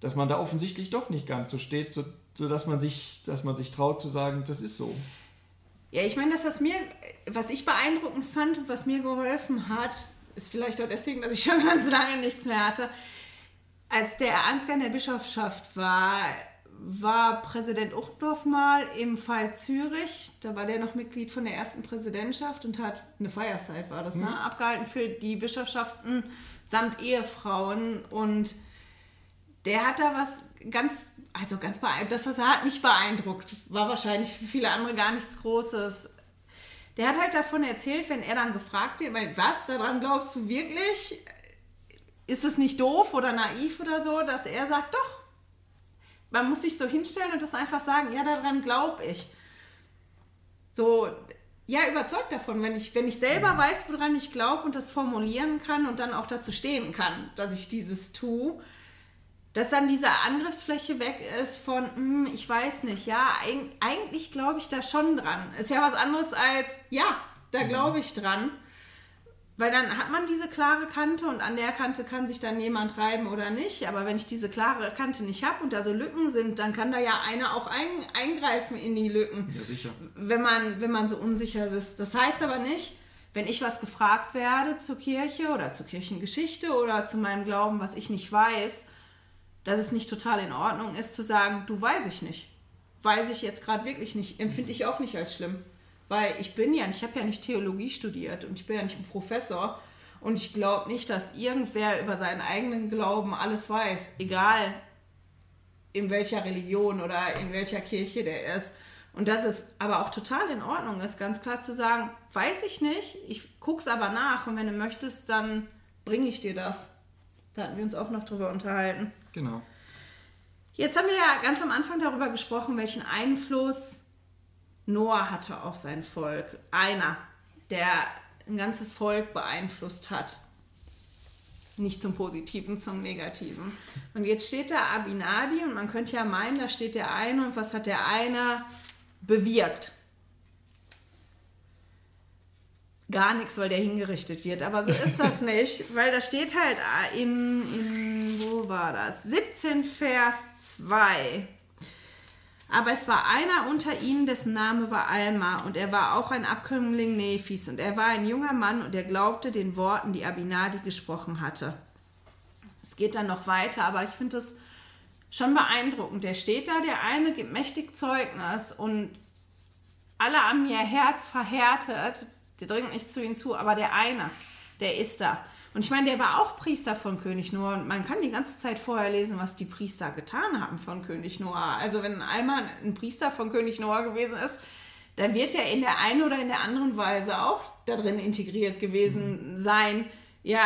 dass man da offensichtlich doch nicht ganz so steht, so, so dass, man sich, dass man sich traut zu sagen, das ist so. Ja, ich meine, das, was mir, was ich beeindruckend fand und was mir geholfen hat, ist vielleicht auch deswegen, dass ich schon ganz lange nichts mehr hatte. Als der Ansgar in der Bischofschaft war, war Präsident Uchtdorf mal im Fall Zürich. Da war der noch Mitglied von der ersten Präsidentschaft und hat eine Feierzeit, war das, ne? mhm. ne? abgehalten für die Bischofschaften samt Ehefrauen. Und der hat da was ganz, also ganz beeindruckt. Das, was er hat, mich beeindruckt. War wahrscheinlich für viele andere gar nichts Großes. Der hat halt davon erzählt, wenn er dann gefragt wird, was, daran glaubst du wirklich? Ist es nicht doof oder naiv oder so, dass er sagt, doch, man muss sich so hinstellen und das einfach sagen, ja, daran glaube ich. So, ja, überzeugt davon, wenn ich, wenn ich selber weiß, woran ich glaube und das formulieren kann und dann auch dazu stehen kann, dass ich dieses tue, dass dann diese Angriffsfläche weg ist von, hm, ich weiß nicht, ja, eigentlich glaube ich da schon dran. Ist ja was anderes als, ja, da glaube ich dran. Weil dann hat man diese klare Kante und an der Kante kann sich dann jemand reiben oder nicht. Aber wenn ich diese klare Kante nicht habe und da so Lücken sind, dann kann da ja einer auch ein, eingreifen in die Lücken. Ja, sicher. Wenn man, wenn man so unsicher ist. Das heißt aber nicht, wenn ich was gefragt werde zur Kirche oder zur Kirchengeschichte oder zu meinem Glauben, was ich nicht weiß, dass es nicht total in Ordnung ist zu sagen, du weiß ich nicht. Weiß ich jetzt gerade wirklich nicht. Empfinde ich auch nicht als schlimm. Weil ich bin ja, ich habe ja nicht Theologie studiert und ich bin ja nicht ein Professor. Und ich glaube nicht, dass irgendwer über seinen eigenen Glauben alles weiß, egal in welcher Religion oder in welcher Kirche der ist. Und dass es aber auch total in Ordnung ist, ganz klar zu sagen, weiß ich nicht, ich gucke es aber nach und wenn du möchtest, dann bringe ich dir das. Da hatten wir uns auch noch drüber unterhalten. Genau. Jetzt haben wir ja ganz am Anfang darüber gesprochen, welchen Einfluss Noah hatte auch sein Volk. Einer, der ein ganzes Volk beeinflusst hat. Nicht zum Positiven, zum Negativen. Und jetzt steht da Abinadi und man könnte ja meinen, da steht der eine und was hat der eine bewirkt? Gar nichts, weil der hingerichtet wird. Aber so ist das nicht, weil da steht halt in, in wo war das? 17 Vers 2. Aber es war einer unter ihnen, dessen Name war Alma, und er war auch ein Abkömmling Nephis, und er war ein junger Mann, und er glaubte den Worten, die Abinadi gesprochen hatte. Es geht dann noch weiter, aber ich finde es schon beeindruckend. Der steht da, der eine gibt mächtig Zeugnis, und alle haben ihr Herz verhärtet, der dringt nicht zu ihm zu, aber der eine, der ist da. Und ich meine, der war auch Priester von König Noah und man kann die ganze Zeit vorher lesen, was die Priester getan haben von König Noah. Also wenn einmal ein Priester von König Noah gewesen ist, dann wird er in der einen oder in der anderen Weise auch darin integriert gewesen sein, ja,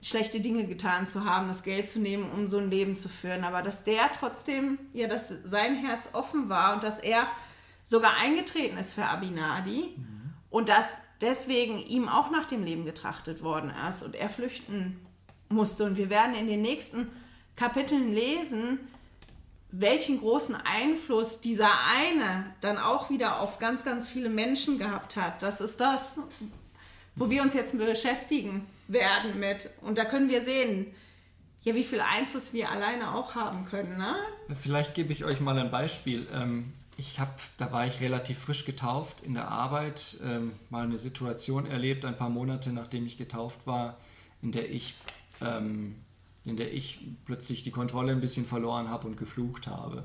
schlechte Dinge getan zu haben, das Geld zu nehmen, um so ein Leben zu führen. Aber dass der trotzdem, ja, dass sein Herz offen war und dass er sogar eingetreten ist für Abinadi mhm. Und dass deswegen ihm auch nach dem Leben getrachtet worden ist und er flüchten musste. Und wir werden in den nächsten Kapiteln lesen, welchen großen Einfluss dieser eine dann auch wieder auf ganz, ganz viele Menschen gehabt hat. Das ist das, wo wir uns jetzt beschäftigen werden mit. Und da können wir sehen, ja, wie viel Einfluss wir alleine auch haben können. Ne? Vielleicht gebe ich euch mal ein Beispiel. Ähm, ich habe, da war ich relativ frisch getauft in der Arbeit, ähm, mal eine Situation erlebt, ein paar Monate nachdem ich getauft war, in der ich, ähm, in der ich plötzlich die Kontrolle ein bisschen verloren habe und geflucht habe.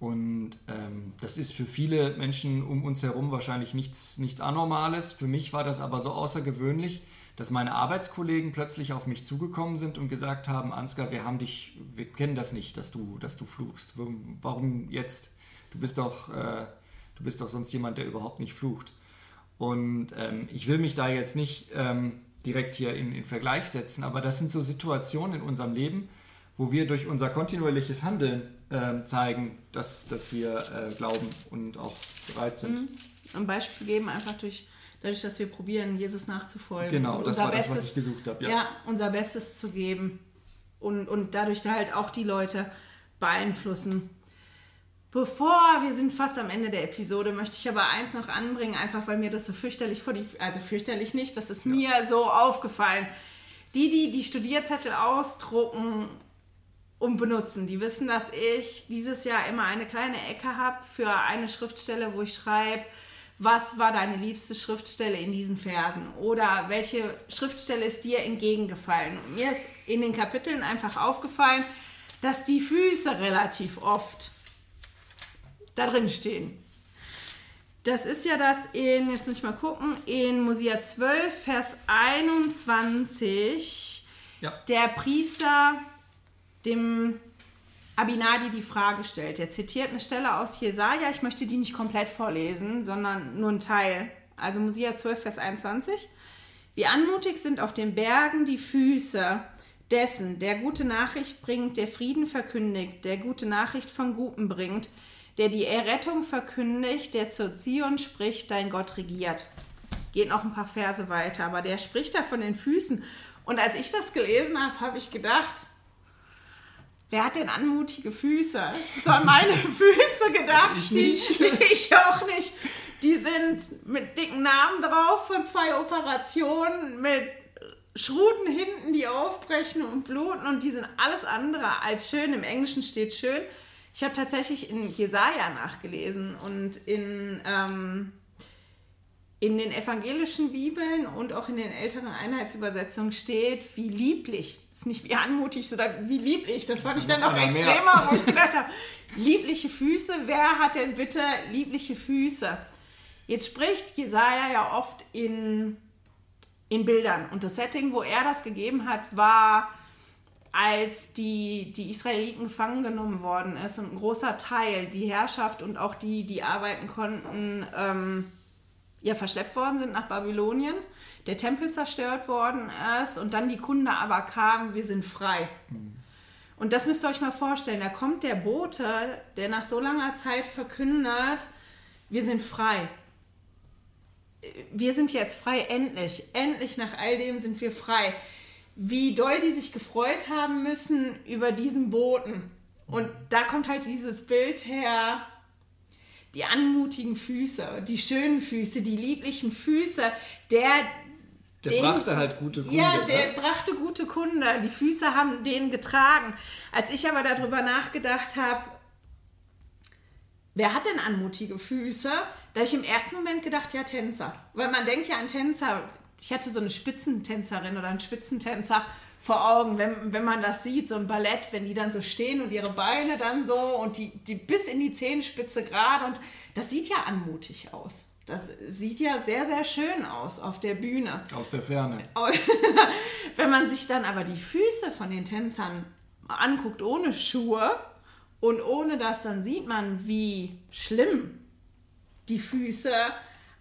Und ähm, das ist für viele Menschen um uns herum wahrscheinlich nichts, nichts Anormales. Für mich war das aber so außergewöhnlich, dass meine Arbeitskollegen plötzlich auf mich zugekommen sind und gesagt haben, Ansgar, wir haben dich, wir kennen das nicht, dass du, dass du fluchst. Warum jetzt? Du bist doch, äh, du bist doch sonst jemand, der überhaupt nicht flucht. Und ähm, ich will mich da jetzt nicht ähm, direkt hier in, in Vergleich setzen, aber das sind so Situationen in unserem Leben, wo wir durch unser kontinuierliches Handeln äh, zeigen, dass, dass wir äh, glauben und auch bereit sind. Mhm. Ein Beispiel geben, einfach durch dadurch, dass wir probieren, Jesus nachzufolgen. Genau, das war Bestes, das, was ich gesucht habe. Ja. ja, unser Bestes zu geben und, und dadurch halt auch die Leute beeinflussen. Bevor wir sind fast am Ende der Episode, möchte ich aber eins noch anbringen, einfach weil mir das so fürchterlich vor die, also fürchterlich nicht, das ist ja. mir so aufgefallen. Die, die die Studierzettel ausdrucken und benutzen, die wissen, dass ich dieses Jahr immer eine kleine Ecke habe für eine Schriftstelle, wo ich schreibe, was war deine liebste Schriftstelle in diesen Versen oder welche Schriftstelle ist dir entgegengefallen. Und mir ist in den Kapiteln einfach aufgefallen, dass die Füße relativ oft da drin stehen. Das ist ja das in, jetzt muss ich mal gucken, in Mosia 12, Vers 21, ja. der Priester dem Abinadi die Frage stellt. Er zitiert eine Stelle aus Jesaja, ich möchte die nicht komplett vorlesen, sondern nur einen Teil. Also Mosia 12, Vers 21. Wie anmutig sind auf den Bergen die Füße dessen, der gute Nachricht bringt, der Frieden verkündigt, der gute Nachricht von Guten bringt, der die Errettung verkündigt, der zur Zion spricht, dein Gott regiert. Geht noch ein paar Verse weiter, aber der spricht da von den Füßen. Und als ich das gelesen habe, habe ich gedacht, Wer hat denn anmutige Füße? So an meine Füße gedacht. Ich nicht. Die, ich auch nicht. Die sind mit dicken Namen drauf von zwei Operationen, mit Schruten hinten, die aufbrechen und bluten und die sind alles andere als schön. Im Englischen steht schön. Ich habe tatsächlich in Jesaja nachgelesen und in ähm, in den evangelischen Bibeln und auch in den älteren Einheitsübersetzungen steht, wie lieblich, das ist nicht wie anmutig, sondern wie lieblich. Das fand ich dann noch extremer, wo ich gedacht habe, liebliche Füße, wer hat denn bitte liebliche Füße? Jetzt spricht Jesaja ja oft in, in Bildern und das Setting, wo er das gegeben hat, war, als die, die Israeliten gefangen genommen worden ist und ein großer Teil, die Herrschaft und auch die, die arbeiten konnten, ähm, ja verschleppt worden sind nach Babylonien, der Tempel zerstört worden ist und dann die Kunde aber kam, wir sind frei. Mhm. Und das müsst ihr euch mal vorstellen, da kommt der Bote, der nach so langer Zeit verkündet, wir sind frei. Wir sind jetzt frei, endlich. Endlich nach all dem sind wir frei. Wie doll die sich gefreut haben müssen über diesen Boten. Und da kommt halt dieses Bild her, die anmutigen Füße, die schönen Füße, die lieblichen Füße, der der den, brachte halt gute Kunde. Ja, der ne? brachte gute Kunde. Die Füße haben den getragen. Als ich aber darüber nachgedacht habe, wer hat denn anmutige Füße? Da habe ich im ersten Moment gedacht, ja, Tänzer. Weil man denkt ja an Tänzer. Ich hatte so eine Spitzentänzerin oder einen Spitzentänzer vor Augen, wenn, wenn man das sieht, so ein Ballett, wenn die dann so stehen und ihre Beine dann so und die, die bis in die Zehenspitze gerade und das sieht ja anmutig aus. das sieht ja sehr, sehr schön aus auf der Bühne. Aus der Ferne. Wenn man sich dann aber die Füße von den Tänzern anguckt ohne Schuhe und ohne das, dann sieht man, wie schlimm die Füße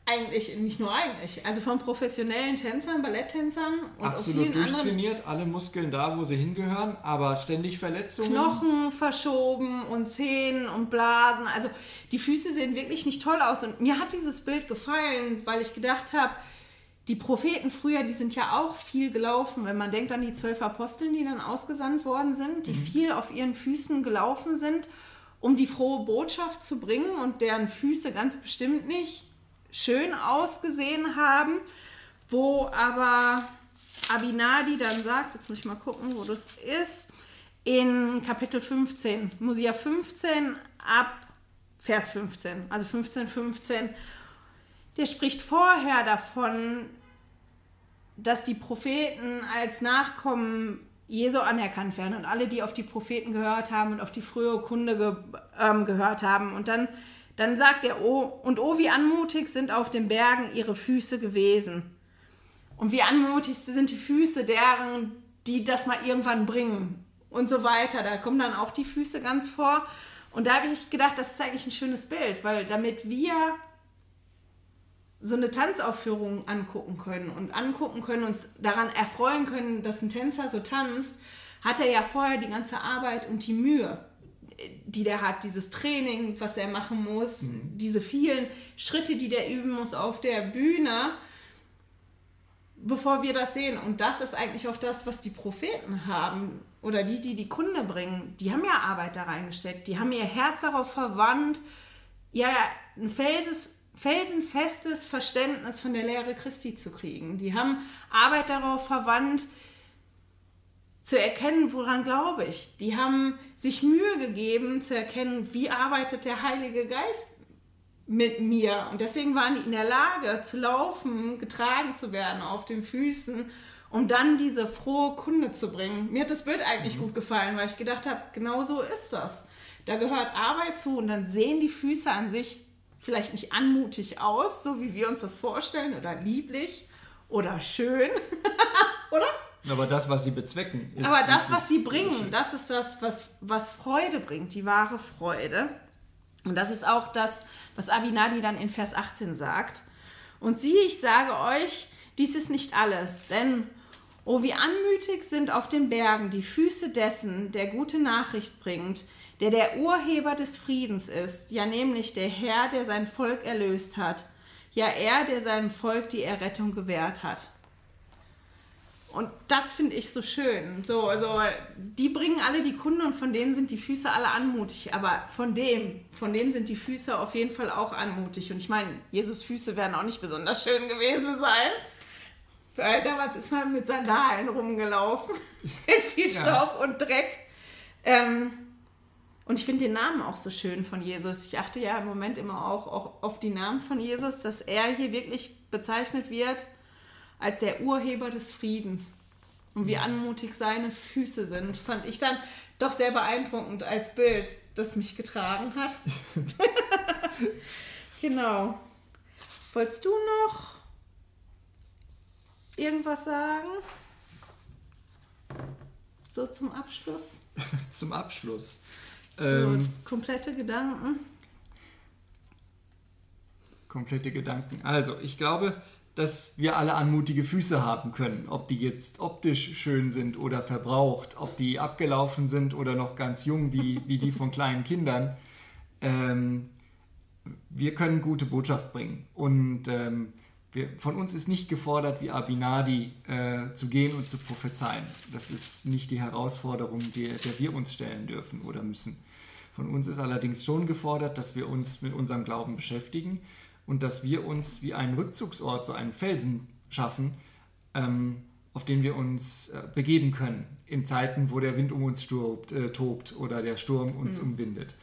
eigentlich, nicht nur eigentlich, also von professionellen Tänzern, Balletttänzern und Absolut durchtrainiert, alle Muskeln da, wo sie hingehören, aber ständig Verletzungen. Knochen verschoben und Zähnen und Blasen. Also die Füße sehen wirklich nicht toll aus. Und mir hat dieses Bild gefallen, weil ich gedacht habe, die Propheten früher, die sind ja auch viel gelaufen. Wenn man denkt an die zwölf Aposteln, die dann ausgesandt worden sind, die mhm. viel auf ihren Füßen gelaufen sind, um die frohe Botschaft zu bringen und deren Füße ganz bestimmt nicht schön ausgesehen haben, wo aber Abinadi dann sagt, jetzt muss ich mal gucken, wo das ist, in Kapitel 15, Mosia 15 ab Vers 15, also 15, 15, der spricht vorher davon, dass die Propheten als Nachkommen Jesu anerkannt werden und alle, die auf die Propheten gehört haben und auf die frühe Kunde ge ähm, gehört haben. Und dann dann sagt er, oh, und oh, wie anmutig sind auf den Bergen ihre Füße gewesen. Und wie anmutig sind die Füße deren, die das mal irgendwann bringen. Und so weiter. Da kommen dann auch die Füße ganz vor. Und da habe ich gedacht, das ist eigentlich ein schönes Bild, weil damit wir so eine Tanzaufführung angucken können und angucken können, uns daran erfreuen können, dass ein Tänzer so tanzt, hat er ja vorher die ganze Arbeit und die Mühe die der hat, dieses Training, was er machen muss, mhm. diese vielen Schritte, die der üben muss auf der Bühne, bevor wir das sehen. Und das ist eigentlich auch das, was die Propheten haben oder die, die die Kunde bringen. Die haben ja Arbeit da reingesteckt, die haben ihr Herz darauf verwandt, ja, ein Felses, felsenfestes Verständnis von der Lehre Christi zu kriegen. Die haben Arbeit darauf verwandt, zu erkennen, woran glaube ich. Die haben sich Mühe gegeben zu erkennen, wie arbeitet der Heilige Geist mit mir. Und deswegen waren die in der Lage zu laufen, getragen zu werden auf den Füßen, um dann diese frohe Kunde zu bringen. Mir hat das Bild eigentlich mhm. gut gefallen, weil ich gedacht habe, genau so ist das. Da gehört Arbeit zu und dann sehen die Füße an sich vielleicht nicht anmutig aus, so wie wir uns das vorstellen, oder lieblich oder schön, oder? Aber das, was sie bezwecken, ist. Aber das, was sie bringen, das ist das, was, was Freude bringt, die wahre Freude. Und das ist auch das, was Abinadi dann in Vers 18 sagt. Und siehe, ich sage euch, dies ist nicht alles, denn oh, wie anmütig sind auf den Bergen die Füße dessen, der gute Nachricht bringt, der der Urheber des Friedens ist, ja nämlich der Herr, der sein Volk erlöst hat, ja er, der seinem Volk die Errettung gewährt hat. Und das finde ich so schön. So, also die bringen alle die Kunden und von denen sind die Füße alle anmutig. Aber von dem, von denen sind die Füße auf jeden Fall auch anmutig. Und ich meine, Jesus Füße werden auch nicht besonders schön gewesen sein. Weil damals ist man mit Sandalen rumgelaufen. in viel Staub ja. und Dreck. Ähm, und ich finde den Namen auch so schön von Jesus. Ich achte ja im Moment immer auch, auch auf die Namen von Jesus, dass er hier wirklich bezeichnet wird als der Urheber des Friedens. Und wie anmutig seine Füße sind, fand ich dann doch sehr beeindruckend als Bild, das mich getragen hat. genau. Wolltest du noch irgendwas sagen? So zum Abschluss? zum Abschluss. So ähm, komplette Gedanken. Komplette Gedanken. Also, ich glaube, dass wir alle anmutige Füße haben können. Ob die jetzt optisch schön sind oder verbraucht, ob die abgelaufen sind oder noch ganz jung wie, wie die von kleinen Kindern. Ähm, wir können gute Botschaft bringen. Und ähm, wir, von uns ist nicht gefordert, wie Abinadi äh, zu gehen und zu prophezeien. Das ist nicht die Herausforderung, der, der wir uns stellen dürfen oder müssen. Von uns ist allerdings schon gefordert, dass wir uns mit unserem Glauben beschäftigen und dass wir uns wie einen Rückzugsort, so einen Felsen schaffen, ähm, auf den wir uns äh, begeben können in Zeiten, wo der Wind um uns sturbt, äh, tobt oder der Sturm uns mhm. umwindet.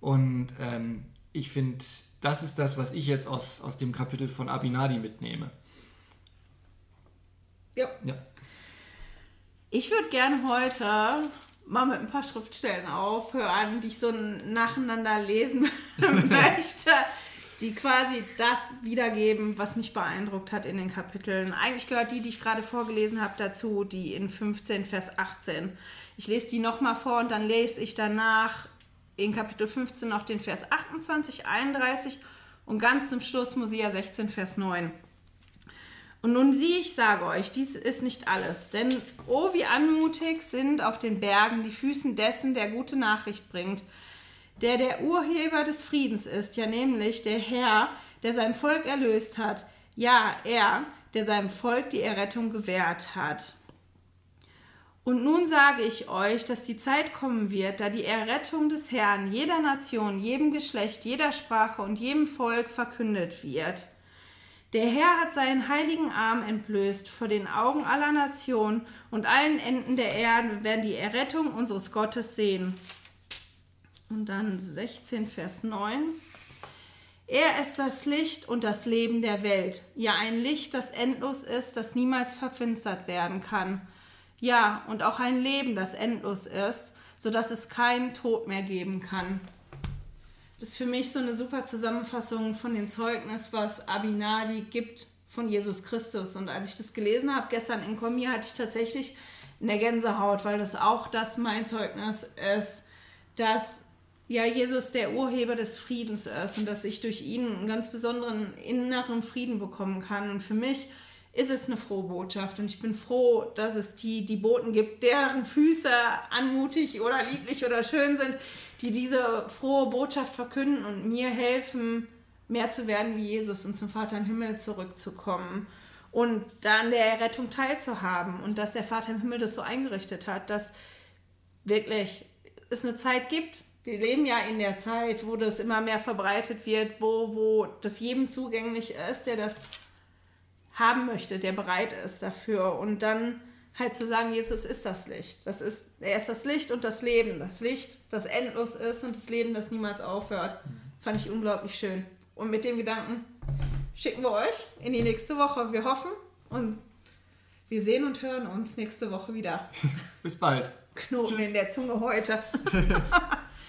Und ähm, ich finde, das ist das, was ich jetzt aus, aus dem Kapitel von Abinadi mitnehme. Ja. ja. Ich würde gerne heute mal mit ein paar Schriftstellen aufhören, die ich so nacheinander lesen möchte die quasi das wiedergeben, was mich beeindruckt hat in den Kapiteln. Eigentlich gehört die, die ich gerade vorgelesen habe, dazu, die in 15, Vers 18. Ich lese die nochmal vor und dann lese ich danach in Kapitel 15 noch den Vers 28, 31 und ganz zum Schluss Mosia 16, Vers 9. Und nun sieh, ich sage euch, dies ist nicht alles, denn oh, wie anmutig sind auf den Bergen die Füßen dessen, der gute Nachricht bringt, der der Urheber des Friedens ist, ja nämlich der Herr, der sein Volk erlöst hat, ja er, der seinem Volk die Errettung gewährt hat. Und nun sage ich euch, dass die Zeit kommen wird, da die Errettung des Herrn jeder Nation, jedem Geschlecht, jeder Sprache und jedem Volk verkündet wird. Der Herr hat seinen heiligen Arm entblößt vor den Augen aller Nationen und allen Enden der Erde werden die Errettung unseres Gottes sehen. Und dann 16, Vers 9. Er ist das Licht und das Leben der Welt. Ja, ein Licht, das endlos ist, das niemals verfinstert werden kann ja, und auch ein Leben, das endlos ist, sodass es keinen Tod mehr geben kann. Das ist für mich so eine super Zusammenfassung von dem Zeugnis, was Abinadi gibt von Jesus Christus. Und als ich das gelesen habe, gestern in Komi, hatte ich tatsächlich eine Gänsehaut, weil das auch das mein Zeugnis ist, dass ja Jesus der Urheber des Friedens ist und dass ich durch ihn einen ganz besonderen inneren Frieden bekommen kann. Und für mich ist es eine frohe Botschaft. Und ich bin froh, dass es die, die Boten gibt, deren Füße anmutig oder lieblich oder schön sind, die diese frohe Botschaft verkünden und mir helfen, mehr zu werden wie Jesus und zum Vater im Himmel zurückzukommen und da an der Errettung teilzuhaben und dass der Vater im Himmel das so eingerichtet hat, dass wirklich es eine Zeit gibt. Wir leben ja in der Zeit, wo das immer mehr verbreitet wird, wo, wo das jedem zugänglich ist, der das haben möchte, der bereit ist dafür. Und dann halt zu sagen, Jesus ist das Licht. Das ist, er ist das Licht und das Leben. Das Licht, das endlos ist und das Leben, das niemals aufhört. Fand ich unglaublich schön. Und mit dem Gedanken schicken wir euch in die nächste Woche. Wir hoffen und wir sehen und hören uns nächste Woche wieder. Bis bald. Knoten Tschüss. in der Zunge heute.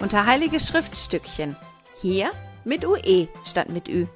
unter Heilige Schriftstückchen. Hier mit UE statt mit Ü.